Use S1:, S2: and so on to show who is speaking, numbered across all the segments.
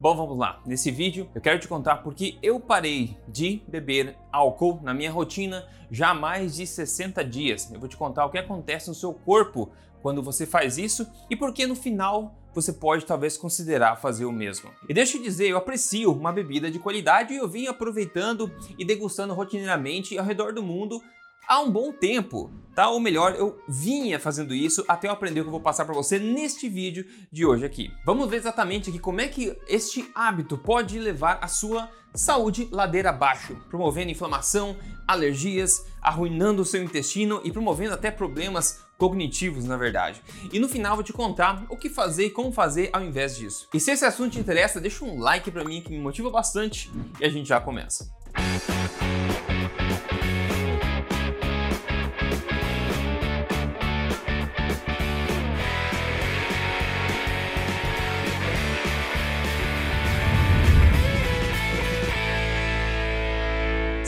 S1: Bom, vamos lá. Nesse vídeo eu quero te contar porque eu parei de beber álcool na minha rotina já há mais de 60 dias. Eu vou te contar o que acontece no seu corpo quando você faz isso e por que no final você pode talvez considerar fazer o mesmo. E deixa eu dizer, eu aprecio uma bebida de qualidade e eu vim aproveitando e degustando rotineiramente ao redor do mundo há um bom tempo, tá? Ou melhor, eu vinha fazendo isso até eu aprender o que eu vou passar para você neste vídeo de hoje aqui. Vamos ver exatamente aqui como é que este hábito pode levar a sua saúde ladeira abaixo, promovendo inflamação, alergias, arruinando o seu intestino e promovendo até problemas cognitivos, na verdade. E no final vou te contar o que fazer e como fazer ao invés disso. E se esse assunto te interessa, deixa um like para mim que me motiva bastante e a gente já começa. Música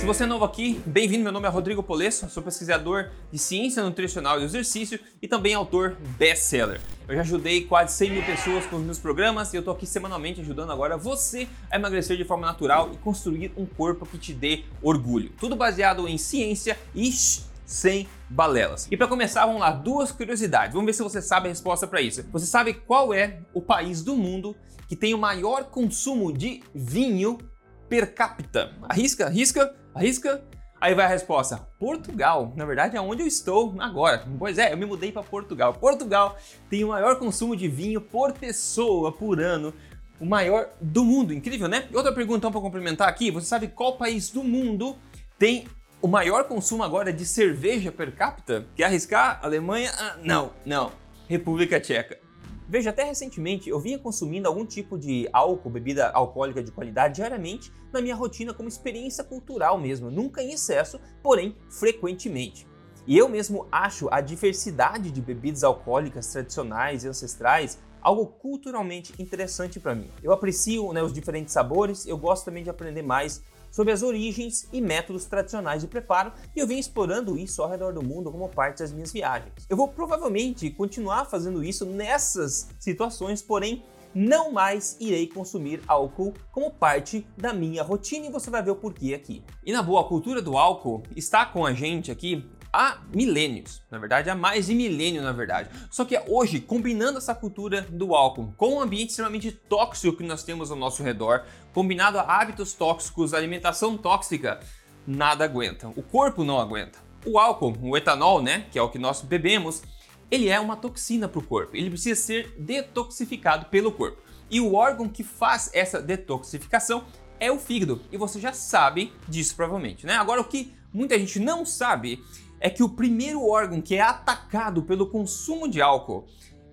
S1: Se você é novo aqui, bem-vindo. Meu nome é Rodrigo Polesso, sou pesquisador de ciência nutricional e exercício e também autor best-seller. Eu já ajudei quase 100 mil pessoas com os meus programas e eu tô aqui semanalmente ajudando agora você a emagrecer de forma natural e construir um corpo que te dê orgulho. Tudo baseado em ciência e sem balelas. E para começar, vamos lá, duas curiosidades. Vamos ver se você sabe a resposta para isso. Você sabe qual é o país do mundo que tem o maior consumo de vinho per capita? Arrisca, arrisca. Arrisca? Aí vai a resposta: Portugal. Na verdade, é onde eu estou agora. Pois é, eu me mudei para Portugal. Portugal tem o maior consumo de vinho por pessoa por ano, o maior do mundo. Incrível, né? Outra pergunta então, para complementar aqui: você sabe qual país do mundo tem o maior consumo agora de cerveja per capita? Quer arriscar? Alemanha? Ah, não, não. República Tcheca. Veja, até recentemente eu vinha consumindo algum tipo de álcool, bebida alcoólica de qualidade diariamente na minha rotina como experiência cultural mesmo, nunca em excesso, porém frequentemente. E eu mesmo acho a diversidade de bebidas alcoólicas tradicionais e ancestrais algo culturalmente interessante para mim. Eu aprecio né, os diferentes sabores, eu gosto também de aprender mais sobre as origens e métodos tradicionais de preparo e eu venho explorando isso ao redor do mundo como parte das minhas viagens. Eu vou provavelmente continuar fazendo isso nessas situações, porém não mais irei consumir álcool como parte da minha rotina e você vai ver o porquê aqui. E na boa, a cultura do álcool está com a gente aqui há milênios, na verdade, há mais de milênio, na verdade. Só que hoje, combinando essa cultura do álcool com o ambiente extremamente tóxico que nós temos ao nosso redor, combinado a hábitos tóxicos, alimentação tóxica, nada aguenta. O corpo não aguenta. O álcool, o etanol, né, que é o que nós bebemos, ele é uma toxina para o corpo. Ele precisa ser detoxificado pelo corpo. E o órgão que faz essa detoxificação é o fígado. E você já sabe disso provavelmente, né? Agora o que muita gente não sabe é que o primeiro órgão que é atacado pelo consumo de álcool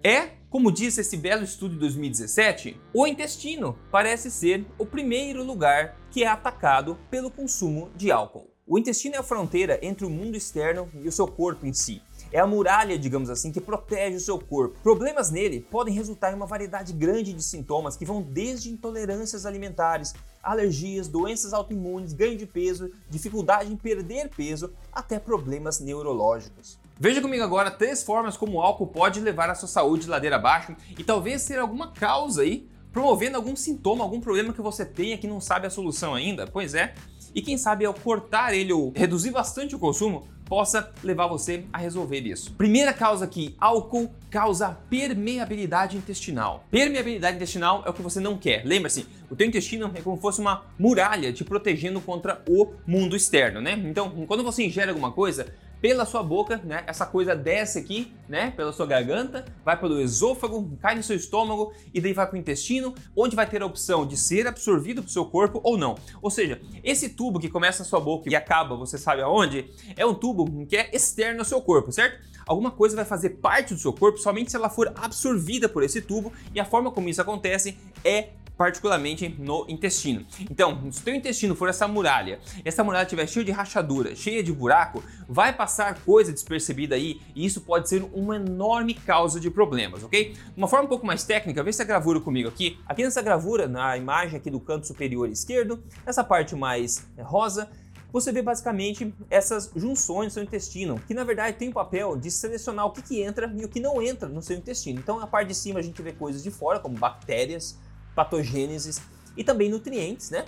S1: é, como diz esse belo estudo de 2017, o intestino parece ser o primeiro lugar que é atacado pelo consumo de álcool. O intestino é a fronteira entre o mundo externo e o seu corpo em si. É a muralha, digamos assim, que protege o seu corpo. Problemas nele podem resultar em uma variedade grande de sintomas que vão desde intolerâncias alimentares, alergias, doenças autoimunes, ganho de peso, dificuldade em perder peso, até problemas neurológicos. Veja comigo agora três formas como o álcool pode levar a sua saúde ladeira abaixo e talvez ser alguma causa aí promovendo algum sintoma, algum problema que você tenha que não sabe a solução ainda. Pois é, e quem sabe ao cortar ele ou reduzir bastante o consumo, possa levar você a resolver isso. Primeira causa aqui, álcool causa permeabilidade intestinal. Permeabilidade intestinal é o que você não quer. Lembra-se, o teu intestino é como se fosse uma muralha te protegendo contra o mundo externo, né? Então, quando você ingere alguma coisa, pela sua boca, né? Essa coisa desce aqui, né? Pela sua garganta, vai pelo esôfago, cai no seu estômago e daí vai para o intestino, onde vai ter a opção de ser absorvido para o seu corpo ou não. Ou seja, esse tubo que começa na sua boca e acaba, você sabe aonde? É um tubo que é externo ao seu corpo, certo? Alguma coisa vai fazer parte do seu corpo somente se ela for absorvida por esse tubo e a forma como isso acontece é particularmente no intestino. Então, se o teu intestino for essa muralha, essa muralha estiver cheia de rachadura, cheia de buraco, vai passar coisa despercebida aí e isso pode ser uma enorme causa de problemas, ok? Uma forma um pouco mais técnica, vê essa gravura comigo aqui. Aqui nessa gravura, na imagem aqui do canto superior esquerdo, nessa parte mais rosa, você vê basicamente essas junções no seu intestino, que na verdade tem o papel de selecionar o que, que entra e o que não entra no seu intestino. Então, na parte de cima a gente vê coisas de fora, como bactérias, patogêneses e também nutrientes, né?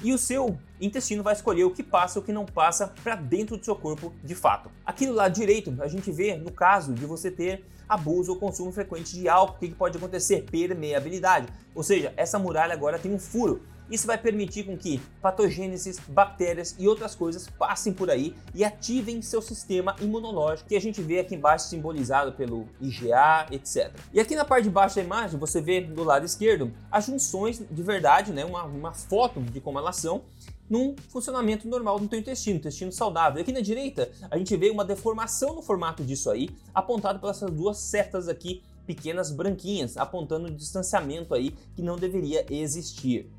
S1: E o seu intestino vai escolher o que passa e o que não passa para dentro do seu corpo de fato. Aqui do lado direito, a gente vê no caso de você ter abuso ou consumo frequente de álcool, o que pode acontecer? Permeabilidade. Ou seja, essa muralha agora tem um furo. Isso vai permitir com que patogêneses, bactérias e outras coisas passem por aí e ativem seu sistema imunológico, que a gente vê aqui embaixo simbolizado pelo IgA, etc. E aqui na parte de baixo da imagem, você vê do lado esquerdo as junções de verdade, né? uma, uma foto de como elas são, num funcionamento normal do teu intestino, intestino saudável. E aqui na direita, a gente vê uma deformação no formato disso aí, apontado pelas duas setas aqui, pequenas branquinhas, apontando o distanciamento aí que não deveria existir.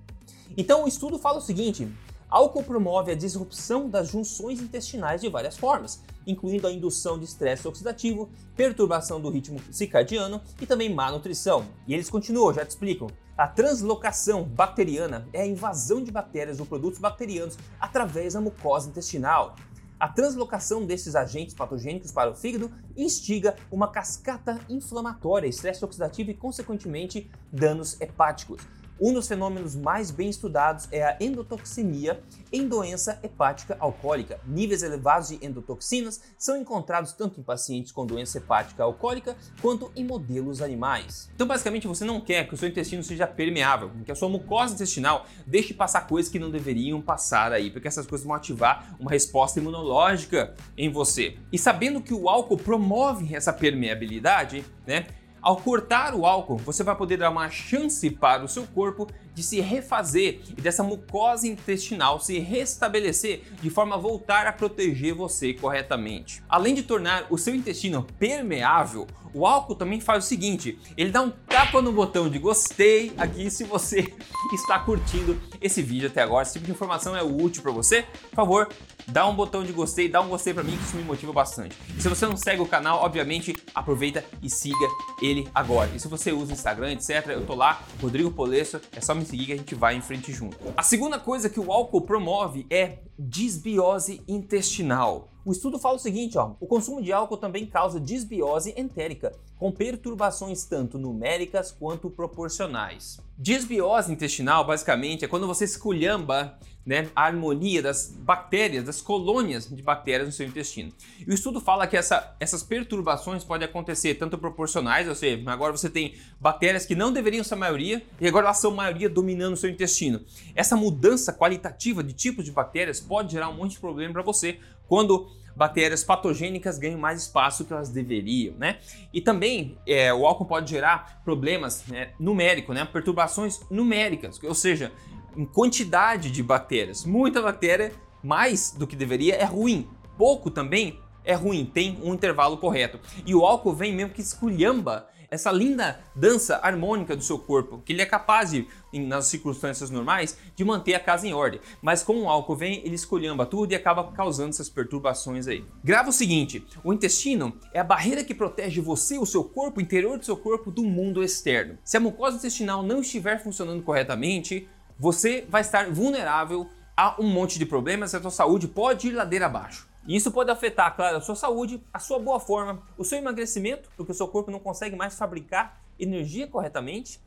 S1: Então o estudo fala o seguinte: álcool promove a disrupção das junções intestinais de várias formas, incluindo a indução de estresse oxidativo, perturbação do ritmo circadiano e também má nutrição. E eles continuam, já te explico. A translocação bacteriana é a invasão de bactérias ou produtos bacterianos através da mucosa intestinal. A translocação desses agentes patogênicos para o fígado instiga uma cascata inflamatória, estresse oxidativo e, consequentemente, danos hepáticos. Um dos fenômenos mais bem estudados é a endotoxinia em doença hepática alcoólica. Níveis elevados de endotoxinas são encontrados tanto em pacientes com doença hepática alcoólica quanto em modelos animais. Então, basicamente, você não quer que o seu intestino seja permeável, que a sua mucosa intestinal deixe passar coisas que não deveriam passar aí, porque essas coisas vão ativar uma resposta imunológica em você. E sabendo que o álcool promove essa permeabilidade, né? Ao cortar o álcool, você vai poder dar uma chance para o seu corpo de se refazer e dessa mucosa intestinal se restabelecer de forma a voltar a proteger você corretamente. Além de tornar o seu intestino permeável, o álcool também faz o seguinte: ele dá um tapa no botão de gostei aqui se você está curtindo esse vídeo até agora. Se tipo de informação é útil para você, por favor, dá um botão de gostei, dá um gostei para mim que isso me motiva bastante. Se você não segue o canal, obviamente, aproveita e siga ele agora. E se você usa Instagram, etc, eu tô lá, Rodrigo Polesso, é só me seguir que a gente vai em frente junto. A segunda coisa que o álcool promove é disbiose intestinal. O estudo fala o seguinte, ó, o consumo de álcool também causa disbiose entérica, com perturbações tanto numéricas quanto proporcionais. Disbiose intestinal, basicamente, é quando você esculhamba né, a harmonia das bactérias, das colônias de bactérias no seu intestino. E o estudo fala que essa, essas perturbações podem acontecer tanto proporcionais, ou seja, agora você tem bactérias que não deveriam ser maioria e agora elas são maioria dominando o seu intestino. Essa mudança qualitativa de tipos de bactérias pode gerar um monte de problema para você quando bactérias patogênicas ganham mais espaço que elas deveriam, né? E também é, o álcool pode gerar problemas né, numéricos, né? Perturbações numéricas, ou seja, em quantidade de bactérias. Muita bactéria, mais do que deveria, é ruim. Pouco também é ruim, tem um intervalo correto. E o álcool vem mesmo que esculhamba essa linda dança harmônica do seu corpo, que ele é capaz de, nas circunstâncias normais, de manter a casa em ordem. Mas com o álcool vem, ele escolhamba tudo e acaba causando essas perturbações aí. Grava o seguinte: o intestino é a barreira que protege você, o seu corpo, o interior do seu corpo, do mundo externo. Se a mucosa intestinal não estiver funcionando corretamente, você vai estar vulnerável a um monte de problemas a sua saúde pode ir ladeira abaixo. E isso pode afetar, claro, a sua saúde, a sua boa forma, o seu emagrecimento, porque o seu corpo não consegue mais fabricar energia corretamente.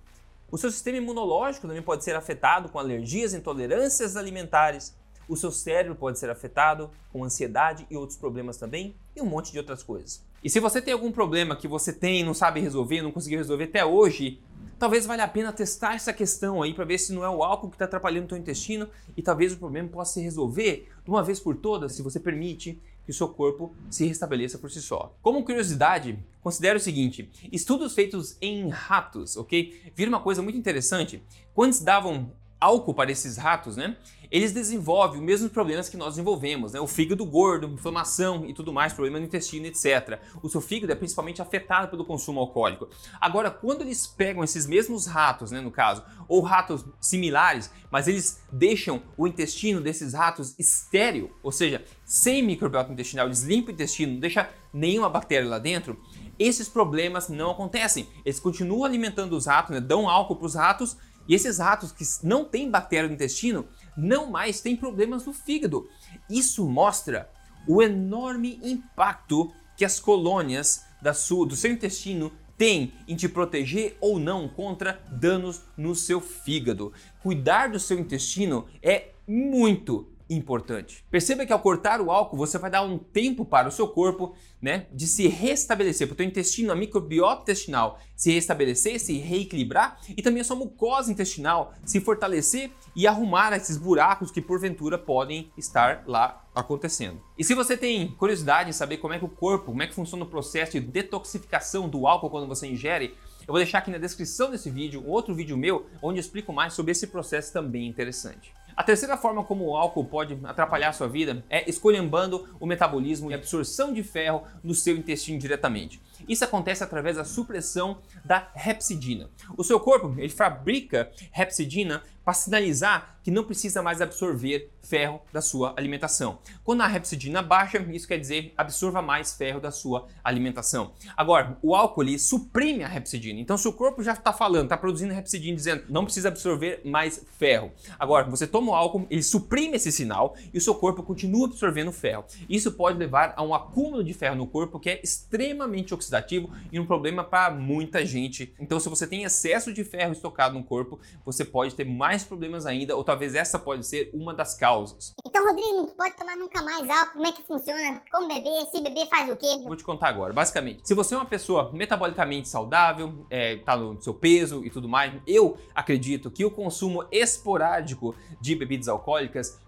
S1: O seu sistema imunológico também pode ser afetado com alergias, intolerâncias alimentares. O seu cérebro pode ser afetado com ansiedade e outros problemas também, e um monte de outras coisas. E se você tem algum problema que você tem não sabe resolver, não conseguiu resolver até hoje, talvez valha a pena testar essa questão aí para ver se não é o álcool que está atrapalhando o teu intestino e talvez o problema possa se resolver de uma vez por todas se você permite que o seu corpo se restabeleça por si só. Como curiosidade, considere o seguinte: estudos feitos em ratos, ok? Viram uma coisa muito interessante. Quando davam álcool para esses ratos, né? Eles desenvolvem os mesmos problemas que nós desenvolvemos, né? O fígado gordo, inflamação e tudo mais, problema no intestino, etc. O seu fígado é principalmente afetado pelo consumo alcoólico. Agora, quando eles pegam esses mesmos ratos, né, no caso, ou ratos similares, mas eles deixam o intestino desses ratos estéril, ou seja, sem microbiota intestinal, eles limpam o intestino, não deixa nenhuma bactéria lá dentro, esses problemas não acontecem. Eles continuam alimentando os ratos, né, dão álcool para os ratos e esses ratos que não têm bactéria no intestino não mais têm problemas no fígado. Isso mostra o enorme impacto que as colônias sua, do seu intestino tem em te proteger ou não contra danos no seu fígado. Cuidar do seu intestino é muito importante. Perceba que ao cortar o álcool, você vai dar um tempo para o seu corpo, né, de se restabelecer, para o teu intestino, a microbiota intestinal se restabelecer, se reequilibrar e também a sua mucosa intestinal se fortalecer e arrumar esses buracos que porventura podem estar lá acontecendo. E se você tem curiosidade em saber como é que o corpo, como é que funciona o processo de detoxificação do álcool quando você ingere, eu vou deixar aqui na descrição desse vídeo um outro vídeo meu onde eu explico mais sobre esse processo também interessante. A terceira forma como o álcool pode atrapalhar a sua vida é escolhendo o metabolismo e absorção de ferro no seu intestino diretamente. Isso acontece através da supressão da repsidina. O seu corpo ele fabrica repsidina para sinalizar que não precisa mais absorver ferro da sua alimentação. Quando a repsidina baixa, isso quer dizer absorva mais ferro da sua alimentação. Agora, o álcool ele suprime a repsidina. Então, se o corpo já está falando, está produzindo repsidina dizendo não precisa absorver mais ferro. Agora, você toma o álcool, ele suprime esse sinal e o seu corpo continua absorvendo ferro. Isso pode levar a um acúmulo de ferro no corpo que é extremamente oxidativo e um problema para muita gente. Então, se você tem excesso de ferro estocado no corpo, você pode ter mais problemas ainda, ou talvez essa pode ser uma das causas.
S2: Então, Rodrigo, não pode tomar nunca mais álcool? Como é que funciona? Como beber? Se beber, faz o quê?
S1: Vou te contar agora. Basicamente, se você é uma pessoa metabolicamente saudável, é, tá no seu peso e tudo mais, eu acredito que o consumo esporádico de bebidas alcoólicas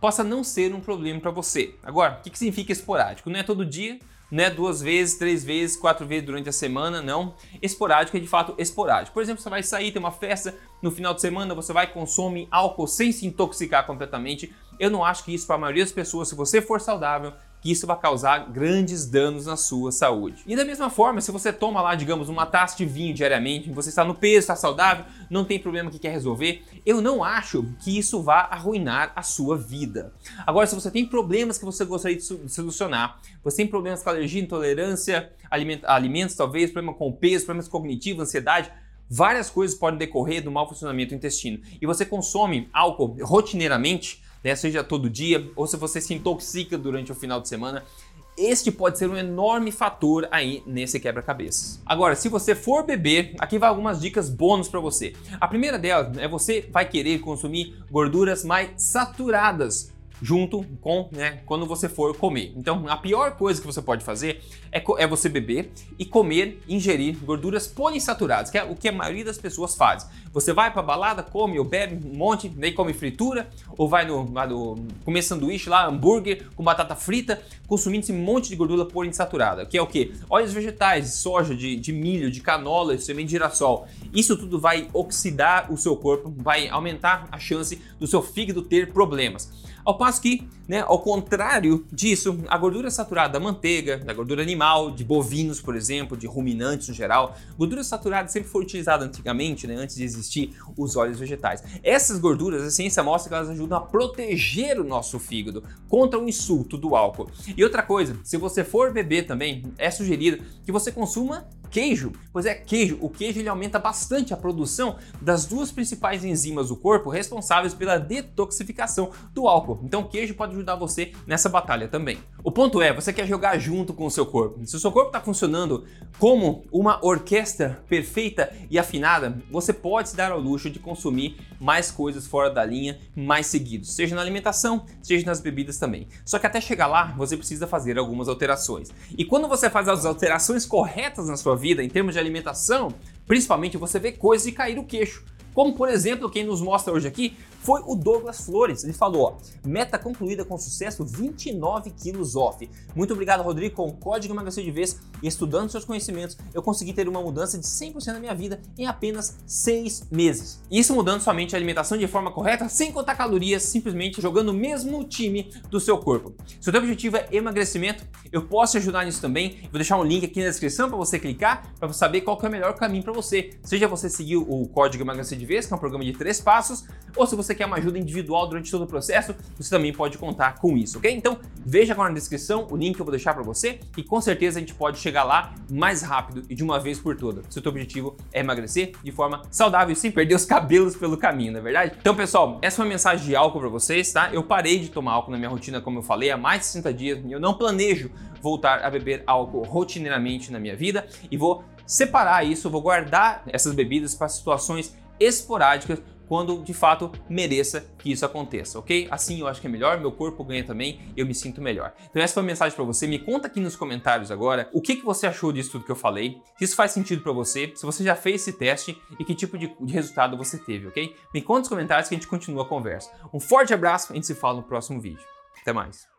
S1: possa não ser um problema para você. Agora, o que, que significa esporádico? Não é todo dia, não é duas vezes, três vezes, quatro vezes durante a semana, não. Esporádico é de fato esporádico. Por exemplo, você vai sair, tem uma festa, no final de semana você vai consome álcool sem se intoxicar completamente. Eu não acho que isso para a maioria das pessoas, se você for saudável, que isso vai causar grandes danos na sua saúde. E da mesma forma, se você toma lá, digamos, uma taça de vinho diariamente, você está no peso, está saudável, não tem problema que quer resolver, eu não acho que isso vá arruinar a sua vida. Agora, se você tem problemas que você gostaria de solucionar, você tem problemas com alergia, intolerância, alimentos talvez, problema com peso, problemas cognitivos, ansiedade, várias coisas podem decorrer do mau funcionamento do intestino. E você consome álcool rotineiramente, né, seja todo dia, ou se você se intoxica durante o final de semana, este pode ser um enorme fator aí nesse quebra-cabeças. Agora, se você for beber, aqui vai algumas dicas bônus para você. A primeira delas é você vai querer consumir gorduras mais saturadas junto com, né, quando você for comer. Então, a pior coisa que você pode fazer é, é você beber e comer, ingerir gorduras poliinsaturadas, que é o que a maioria das pessoas faz. Você vai para balada, come ou bebe um monte, daí come fritura, ou vai no, no comer sanduíche lá, hambúrguer com batata frita, consumindo esse monte de gordura poliinsaturada, que é o que? Óleos vegetais, soja, de, de milho, de canola, semente de girassol. Isso tudo vai oxidar o seu corpo, vai aumentar a chance do seu fígado ter problemas. Ao passo que, né, ao contrário disso, a gordura saturada da manteiga, da gordura animal, de bovinos, por exemplo, de ruminantes no geral, gordura saturada sempre foi utilizada antigamente, né, antes de existir os óleos vegetais. Essas gorduras, a ciência mostra que elas ajudam a proteger o nosso fígado contra o insulto do álcool. E outra coisa, se você for beber também, é sugerido que você consuma queijo, pois é queijo. O queijo ele aumenta bastante a produção das duas principais enzimas do corpo responsáveis pela detoxificação do álcool. Então, queijo pode ajudar você nessa batalha também. O ponto é, você quer jogar junto com o seu corpo. Se o seu corpo está funcionando como uma orquestra perfeita e afinada, você pode se dar ao luxo de consumir mais coisas fora da linha mais seguidos, seja na alimentação, seja nas bebidas também. Só que até chegar lá, você precisa fazer algumas alterações. E quando você faz as alterações corretas na sua vida, em termos de alimentação, principalmente você vê coisas de cair o queixo. Como por exemplo, quem nos mostra hoje aqui foi o Douglas Flores. Ele falou: ó, meta concluída com sucesso, 29 quilos off. Muito obrigado, Rodrigo. Com o código emagrecer de vez e estudando seus conhecimentos, eu consegui ter uma mudança de 100% na minha vida em apenas 6 meses. Isso mudando somente a alimentação de forma correta, sem contar calorias, simplesmente jogando o mesmo time do seu corpo. Se o teu objetivo é emagrecimento, eu posso te ajudar nisso também. Vou deixar um link aqui na descrição para você clicar para saber qual é o melhor caminho para você. Seja você seguir o código emagrecer de vez, que é um programa de três passos, ou se você quer uma ajuda individual durante todo o processo, você também pode contar com isso, ok? Então, veja agora na descrição o link que eu vou deixar para você e com certeza a gente pode chegar lá mais rápido e de uma vez por todas. Se o teu objetivo é emagrecer de forma saudável e sem perder os cabelos pelo caminho, não é verdade? Então, pessoal, essa é uma mensagem de álcool para vocês, tá? Eu parei de tomar álcool na minha rotina, como eu falei, há mais de 60 dias e eu não planejo voltar a beber álcool rotineiramente na minha vida e vou separar isso, vou guardar essas bebidas para situações esporádicas quando de fato mereça que isso aconteça, ok? Assim eu acho que é melhor, meu corpo ganha também, eu me sinto melhor. Então essa foi a mensagem para você. Me conta aqui nos comentários agora o que, que você achou disso tudo que eu falei, se isso faz sentido para você, se você já fez esse teste e que tipo de, de resultado você teve, ok? Me conta nos comentários que a gente continua a conversa. Um forte abraço, a gente se fala no próximo vídeo. Até mais.